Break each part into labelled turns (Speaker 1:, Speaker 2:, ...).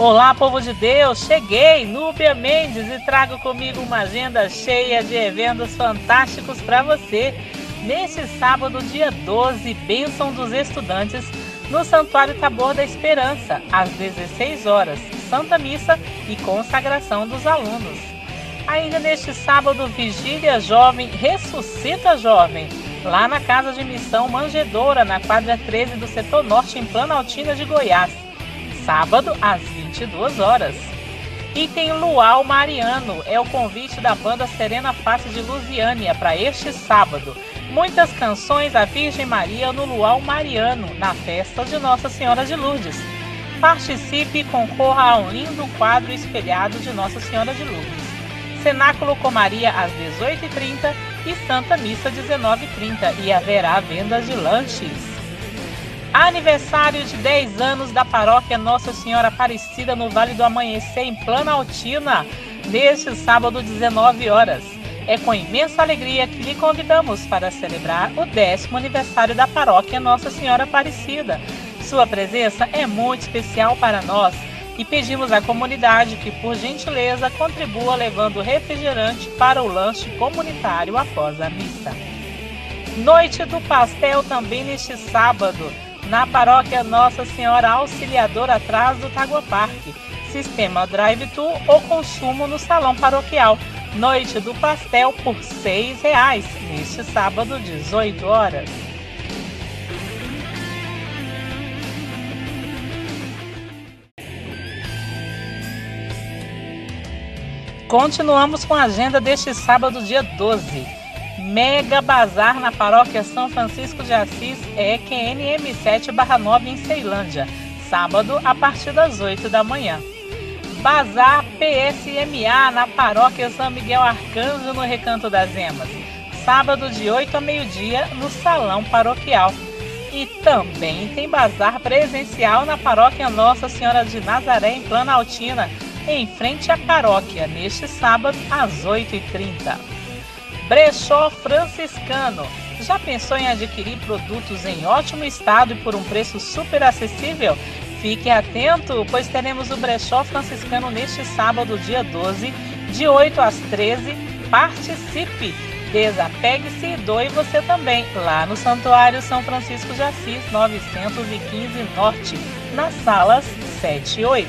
Speaker 1: Olá, povo de Deus! Cheguei, Núbia Mendes, e trago comigo uma agenda cheia de eventos fantásticos para você. Neste sábado, dia 12, Bênção dos Estudantes, no Santuário Tabor da Esperança, às 16 horas, Santa Missa e consagração dos alunos. Ainda neste sábado, Vigília Jovem Ressuscita Jovem, lá na Casa de Missão Manjedoura, na quadra 13 do setor norte, em Planaltina de Goiás sábado às 22 horas. E tem Luau Mariano, é o convite da banda Serena Face de Lusiânia para este sábado. Muitas canções da Virgem Maria no Luau Mariano, na festa de Nossa Senhora de Lourdes. Participe e concorra a um lindo quadro espelhado de Nossa Senhora de Lourdes. Cenáculo com Maria às 18h30 e Santa Missa 19h30 e haverá venda de lanches. Aniversário de 10 anos da paróquia Nossa Senhora Aparecida no Vale do Amanhecer, em Planaltina, neste sábado, 19 horas. É com imensa alegria que lhe convidamos para celebrar o décimo aniversário da paróquia Nossa Senhora Aparecida. Sua presença é muito especial para nós e pedimos à comunidade que, por gentileza, contribua levando refrigerante para o lanche comunitário após a missa. Noite do Pastel também neste sábado na paróquia Nossa Senhora Auxiliadora atrás do Tagua Parque. Sistema Drive-Thru ou consumo no salão paroquial. Noite do pastel por R$ 6,00 neste sábado, 18 horas. Continuamos com a agenda deste sábado, dia 12. Mega Bazar na paróquia São Francisco de Assis, EQNM 7/9 em Ceilândia, sábado a partir das 8 da manhã. Bazar PSMA na paróquia São Miguel Arcanjo no Recanto das Emas, sábado de 8 a meio-dia no salão paroquial. E também tem bazar presencial na paróquia Nossa Senhora de Nazaré em Planaltina, em frente à paróquia, neste sábado às 8h30. Brechó Franciscano. Já pensou em adquirir produtos em ótimo estado e por um preço super acessível? Fique atento, pois teremos o Brechó Franciscano neste sábado, dia 12, de 8 às 13. Participe! Desapegue-se e doe você também, lá no Santuário São Francisco de Assis, 915 Norte, nas salas 7 e 8.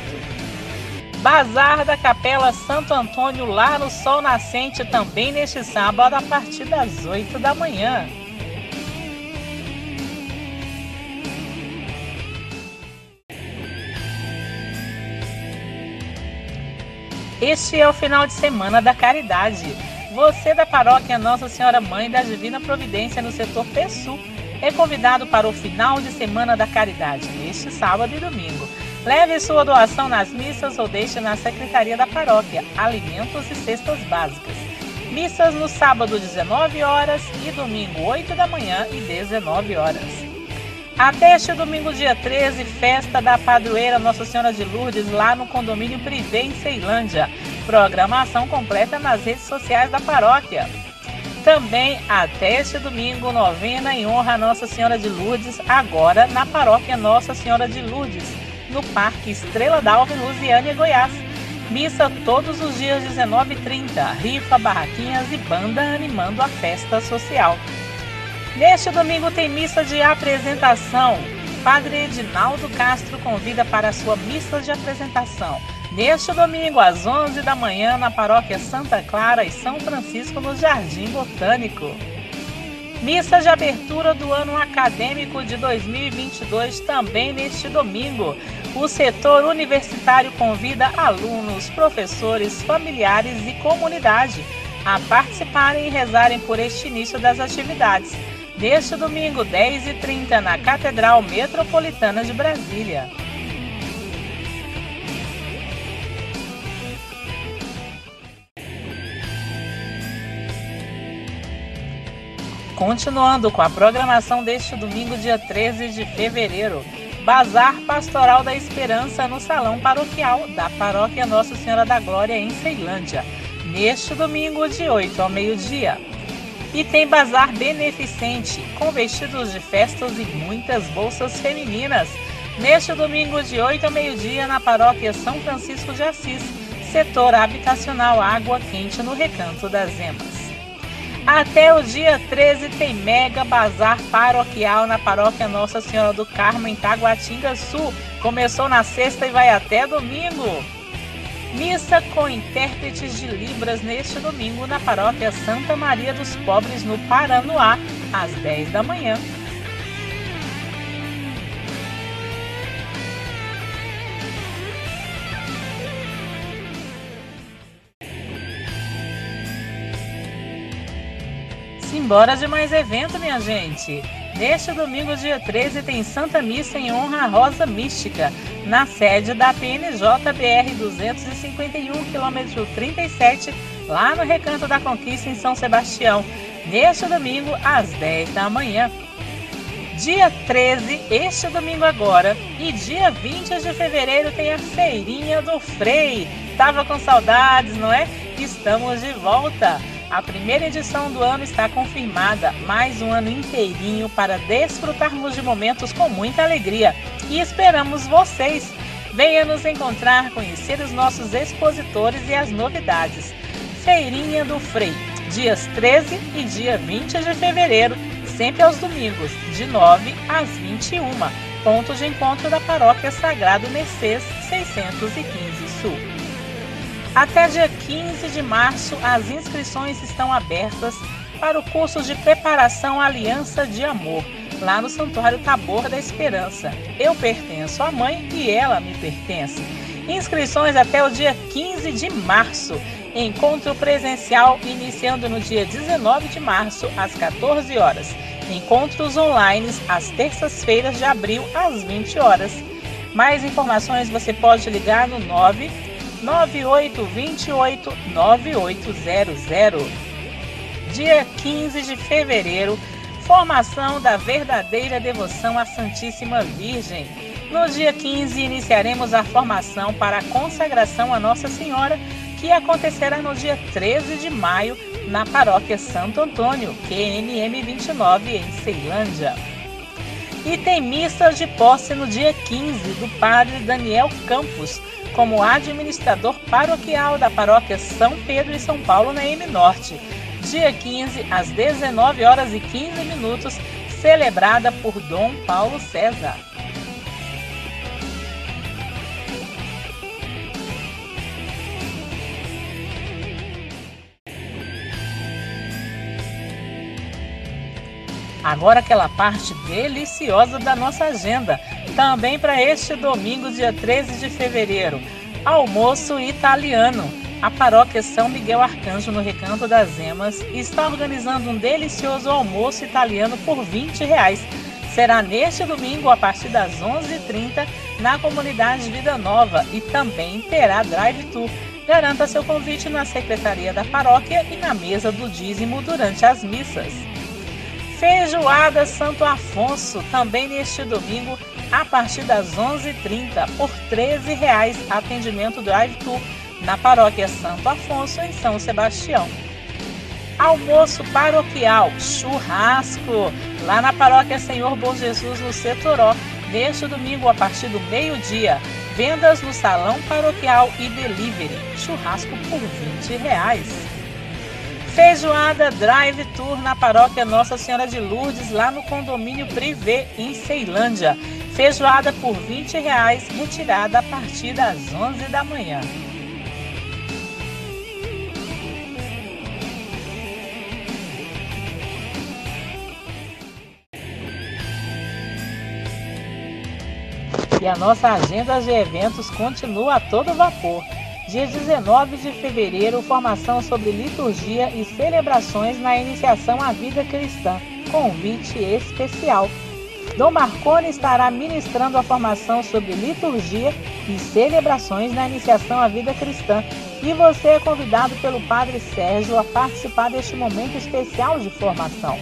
Speaker 1: Bazar da Capela Santo Antônio lá no Sol Nascente também neste sábado a partir das 8 da manhã. Este é o final de semana da caridade. Você da paróquia Nossa Senhora Mãe da Divina Providência no setor Pessu é convidado para o final de semana da caridade, neste sábado e domingo. Leve sua doação nas missas ou deixe na secretaria da paróquia alimentos e cestas básicas. Missas no sábado 19 horas e domingo 8 da manhã e 19 horas. Até este domingo, dia 13, festa da padroeira Nossa Senhora de Lourdes lá no condomínio Privé em Ceilândia. Programação completa nas redes sociais da paróquia. Também até este domingo, novena em honra a Nossa Senhora de Lourdes, agora na paróquia Nossa Senhora de Lourdes no Parque Estrela d'Alva, em Lusiânia, Goiás. Missa todos os dias 19h30, rifa, barraquinhas e banda animando a festa social. Neste domingo tem missa de apresentação. Padre Edinaldo Castro convida para a sua missa de apresentação. Neste domingo, às 11 da manhã, na paróquia Santa Clara e São Francisco, no Jardim Botânico. Missa de abertura do ano acadêmico de 2022 também neste domingo. O setor universitário convida alunos, professores, familiares e comunidade a participarem e rezarem por este início das atividades. Neste domingo, 10h30, na Catedral Metropolitana de Brasília. Continuando com a programação deste domingo, dia 13 de fevereiro, Bazar Pastoral da Esperança no Salão Paroquial da Paróquia Nossa Senhora da Glória em Ceilândia, neste domingo de 8 ao meio-dia. E tem bazar beneficente, com vestidos de festas e muitas bolsas femininas, Neste domingo, de 8 ao meio-dia, na paróquia São Francisco de Assis, setor habitacional Água Quente, no Recanto das Emas. Até o dia 13 tem mega bazar paroquial na paróquia Nossa Senhora do Carmo, em Taguatinga Sul. Começou na sexta e vai até domingo. Missa com intérpretes de Libras neste domingo na paróquia Santa Maria dos Pobres, no Paranoá, às 10 da manhã. Simbora de mais evento, minha gente! Neste domingo, dia 13, tem Santa Missa em honra à Rosa Mística, na sede da PNJ BR 251, quilômetro 37, lá no Recanto da Conquista, em São Sebastião. Neste domingo, às 10 da manhã. Dia 13, este domingo agora, e dia 20 de fevereiro tem a Feirinha do Frei. Tava com saudades, não é? Estamos de volta! A primeira edição do ano está confirmada, mais um ano inteirinho para desfrutarmos de momentos com muita alegria. E esperamos vocês! Venha nos encontrar, conhecer os nossos expositores e as novidades. Feirinha do Frei, dias 13 e dia 20 de fevereiro, sempre aos domingos, de 9 às 21. Ponto de encontro da Paróquia Sagrado Mercês 615 Sul. Até dia 15 de março, as inscrições estão abertas para o curso de preparação Aliança de Amor, lá no Santuário Tabor da Esperança. Eu pertenço à mãe e ela me pertence. Inscrições até o dia 15 de março. Encontro presencial iniciando no dia 19 de março, às 14 horas. Encontros online às terças-feiras de abril, às 20 horas. Mais informações você pode ligar no 9 9828 9800. Dia 15 de fevereiro, formação da verdadeira devoção à Santíssima Virgem. No dia 15, iniciaremos a formação para a consagração a Nossa Senhora, que acontecerá no dia 13 de maio na paróquia Santo Antônio, QNM 29, em Ceilândia. E tem missa de posse no dia 15 do padre Daniel Campos, como administrador paroquial da paróquia São Pedro e São Paulo na M Norte. Dia 15, às 19 horas e 15 minutos, celebrada por Dom Paulo César. Agora aquela parte deliciosa da nossa agenda, também para este domingo, dia 13 de fevereiro, almoço italiano. A paróquia São Miguel Arcanjo, no Recanto das Emas, está organizando um delicioso almoço italiano por 20 reais. Será neste domingo, a partir das 11h30, na comunidade Vida Nova e também terá drive-tour. Garanta seu convite na secretaria da paróquia e na mesa do dízimo durante as missas. Feijoada Santo Afonso, também neste domingo, a partir das 11h30, por R$ 13,00, atendimento drive-thru na paróquia Santo Afonso, em São Sebastião. Almoço paroquial, churrasco, lá na paróquia Senhor Bom Jesus, no Setoró, neste domingo, a partir do meio-dia. Vendas no salão paroquial e delivery. Churrasco por R$ 20,00. Feijoada Drive Tour na paróquia Nossa Senhora de Lourdes, lá no condomínio Privé, em Ceilândia. Feijoada por 20 reais, retirada a partir das 11 da manhã. E a nossa agenda de eventos continua a todo vapor. Dia 19 de fevereiro, formação sobre liturgia e celebrações na iniciação à vida cristã. Convite especial. Dom Marconi estará ministrando a formação sobre liturgia e celebrações na iniciação à vida cristã. E você é convidado pelo Padre Sérgio a participar deste momento especial de formação.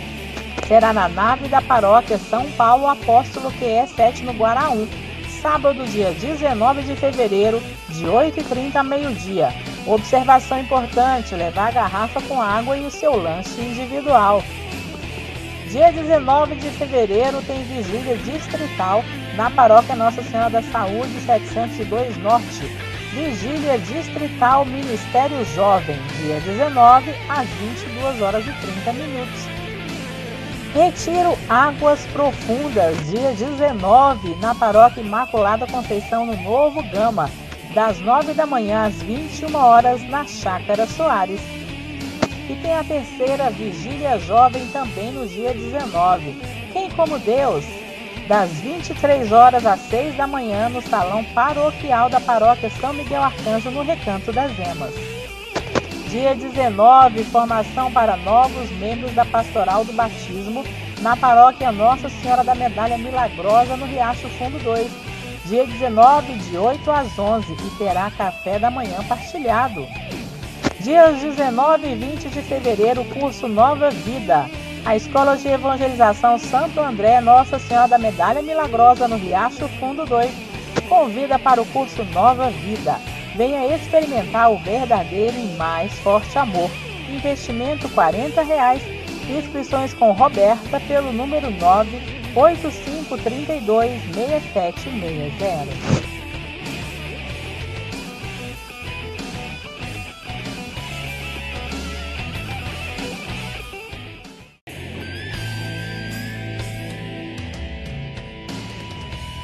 Speaker 1: Será na nave da paróquia São Paulo Apóstolo, que é 7 no Guaraú, sábado, dia 19 de fevereiro, de 8h30 a meio-dia. Observação importante: levar a garrafa com água e o seu lanche individual. Dia 19 de fevereiro tem vigília distrital na paróquia Nossa Senhora da Saúde 702 Norte. Vigília distrital Ministério Jovem, dia 19 às 22 horas e 30 minutos. Retiro Águas Profundas, dia 19, na paróquia Imaculada Conceição no Novo Gama, das 9 da manhã às 21 horas na Chácara Soares. E tem a terceira Vigília Jovem também no dia 19. Quem como Deus? Das 23 horas às 6 da manhã no Salão Paroquial da Paróquia São Miguel Arcanjo, no Recanto das Emas. Dia 19, formação para novos membros da Pastoral do Batismo na Paróquia Nossa Senhora da Medalha Milagrosa, no Riacho Fundo 2. Dia 19, de 8 às 11, e terá café da manhã partilhado. Dias 19 e 20 de fevereiro, curso Nova Vida. A Escola de Evangelização Santo André Nossa Senhora da Medalha Milagrosa no Riacho Fundo 2 convida para o curso Nova Vida. Venha experimentar o verdadeiro e mais forte amor. Investimento 40 reais. Inscrições com Roberta pelo número 98532 6760.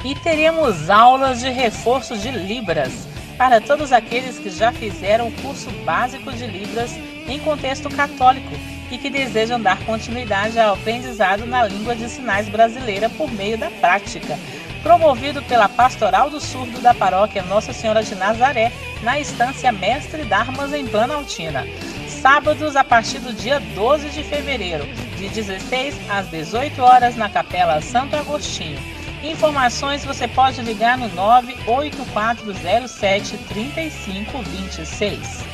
Speaker 1: E teremos aulas de reforço de Libras para todos aqueles que já fizeram o curso básico de Libras em contexto católico e que desejam dar continuidade ao aprendizado na língua de sinais brasileira por meio da prática. Promovido pela Pastoral do Surdo da Paróquia Nossa Senhora de Nazaré, na estância Mestre Darmas em Planaltina. Sábados a partir do dia 12 de fevereiro, de 16 às 18 horas na Capela Santo Agostinho Informações você pode ligar no 98407 3526.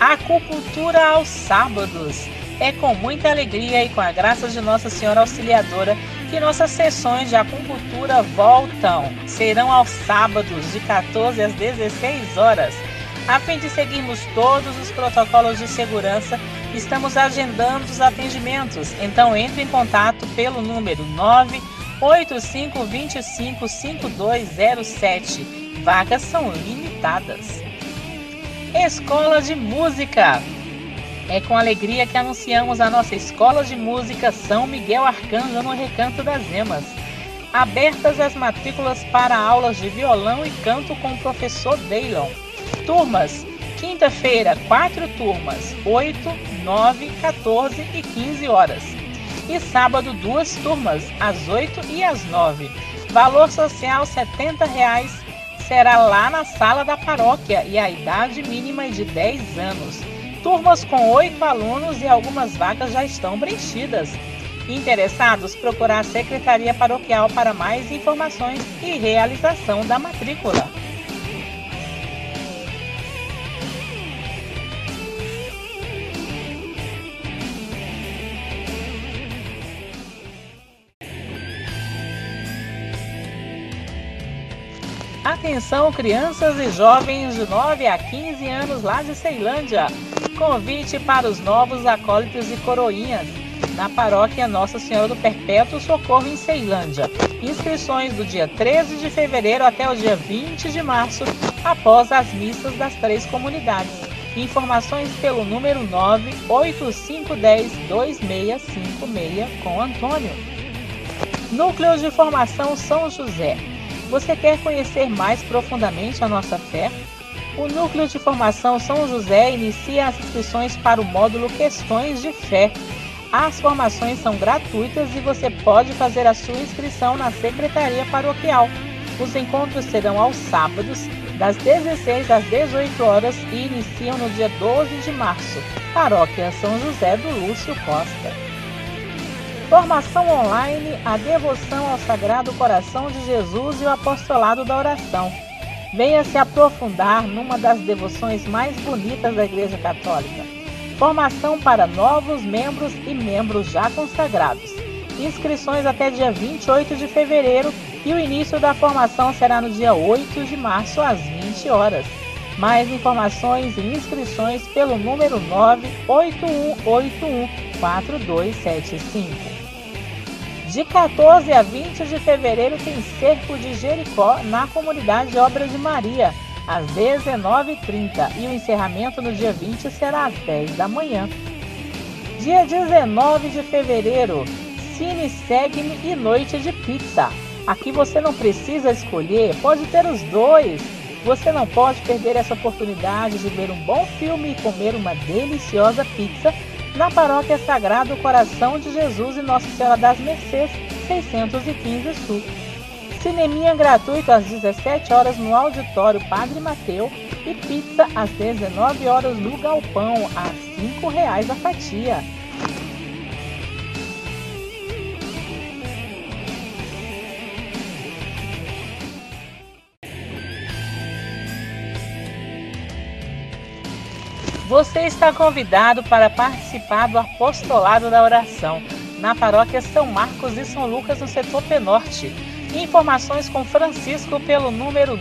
Speaker 1: Acupuntura aos sábados. É com muita alegria e com a graça de Nossa Senhora Auxiliadora que nossas sessões de acupuntura voltam. Serão aos sábados, de 14 às 16 horas. A fim de seguirmos todos os protocolos de segurança, estamos agendando os atendimentos. Então entre em contato pelo número 9 85255207. Vagas são limitadas. Escola de Música. É com alegria que anunciamos a nossa Escola de Música São Miguel Arcanjo no Recanto das Emas. Abertas as matrículas para aulas de violão e canto com o professor Daylon. Turmas: quinta-feira, quatro turmas, 8, 9, 14 e 15 horas e sábado duas turmas, às 8 e às 9. Valor social 70 reais, será lá na sala da paróquia e a idade mínima é de 10 anos. Turmas com 8 alunos e algumas vagas já estão preenchidas. Interessados, procurar a Secretaria Paroquial para mais informações e realização da matrícula. Atenção, crianças e jovens de 9 a 15 anos lá de Ceilândia. Convite para os novos acólitos e coroinhas na paróquia Nossa Senhora do Perpétuo Socorro em Ceilândia. Inscrições do dia 13 de fevereiro até o dia 20 de março, após as missas das três comunidades. Informações pelo número 98510 2656 com Antônio. Núcleo de Formação São José você quer conhecer mais profundamente a nossa fé? O Núcleo de Formação São José inicia as inscrições para o módulo Questões de Fé. As formações são gratuitas e você pode fazer a sua inscrição na Secretaria Paroquial. Os encontros serão aos sábados, das 16 às 18 horas e iniciam no dia 12 de março. Paróquia São José do Lúcio Costa. Formação online, a devoção ao Sagrado Coração de Jesus e o apostolado da oração. Venha se aprofundar numa das devoções mais bonitas da Igreja Católica. Formação para novos membros e membros já consagrados. Inscrições até dia 28 de fevereiro e o início da formação será no dia 8 de março às 20 horas. Mais informações e inscrições pelo número 98181 4275. De 14 a 20 de fevereiro tem Cerco de Jericó na comunidade Obra de Maria, às 19h30 e o encerramento no dia 20 será às 10 da manhã. Dia 19 de fevereiro, Cine Segue-me e Noite de Pizza. Aqui você não precisa escolher, pode ter os dois. Você não pode perder essa oportunidade de ver um bom filme e comer uma deliciosa pizza na Paróquia Sagrado Coração de Jesus e Nossa Senhora das Mercês, 615 Sul. Cineminha gratuito às 17 horas no Auditório Padre Mateu e pizza às 19 horas no Galpão, a R$ 5,00 a fatia. Você está convidado para participar do Apostolado da Oração na paróquia São Marcos e São Lucas, no setor Penorte. Informações com Francisco pelo número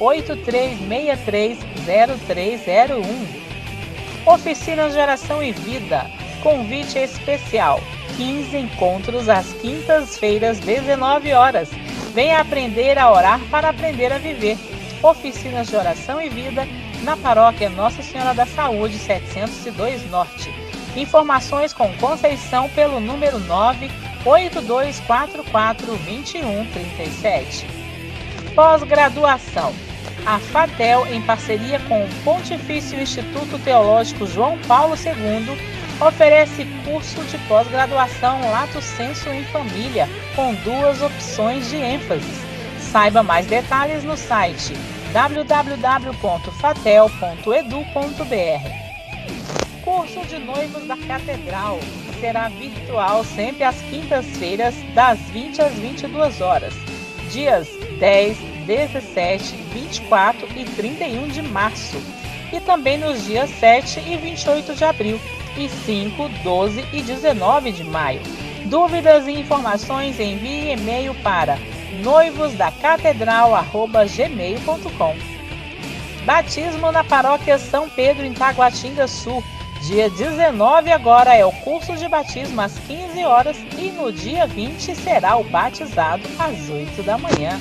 Speaker 1: 983630301. Oficinas de Oração e Vida. Convite especial. 15 encontros às quintas-feiras, 19 horas. Venha aprender a orar para aprender a viver. Oficinas de Oração e Vida na paróquia Nossa Senhora da Saúde, 702 Norte. Informações com Conceição pelo número 982442137. Pós-graduação. A FATEL, em parceria com o Pontifício Instituto Teológico João Paulo II, oferece curso de pós-graduação Lato Senso em Família, com duas opções de ênfase. Saiba mais detalhes no site www.fatel.edu.br. Curso de Noivos da Catedral será virtual sempre às quintas-feiras, das 20 às 22 horas, dias 10, 17, 24 e 31 de março, e também nos dias 7 e 28 de abril, e 5, 12 e 19 de maio. Dúvidas e informações envie e-mail para noivosdacatedral@gmail.com. Batismo na Paróquia São Pedro em Taguatinga Sul. Dia 19 agora é o curso de batismo às 15 horas e no dia 20 será o batizado às 8 da manhã.